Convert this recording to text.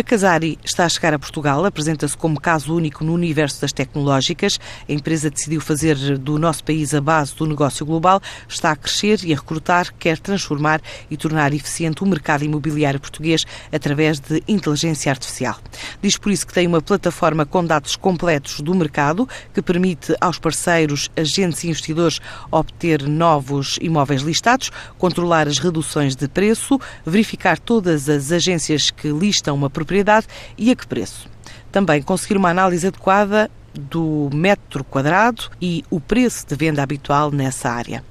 A Casari está a chegar a Portugal, apresenta-se como caso único no universo das tecnológicas. A empresa decidiu fazer do nosso país a base do negócio global, está a crescer e a recrutar, quer transformar e tornar eficiente o mercado imobiliário português através de inteligência artificial. Diz por isso que tem uma plataforma com dados completos do mercado que permite aos parceiros, agentes e investidores obter novos imóveis listados, controlar as reduções de preço, verificar todas as agências que listam uma propriedade propriedade e a que preço. Também conseguir uma análise adequada do metro quadrado e o preço de venda habitual nessa área.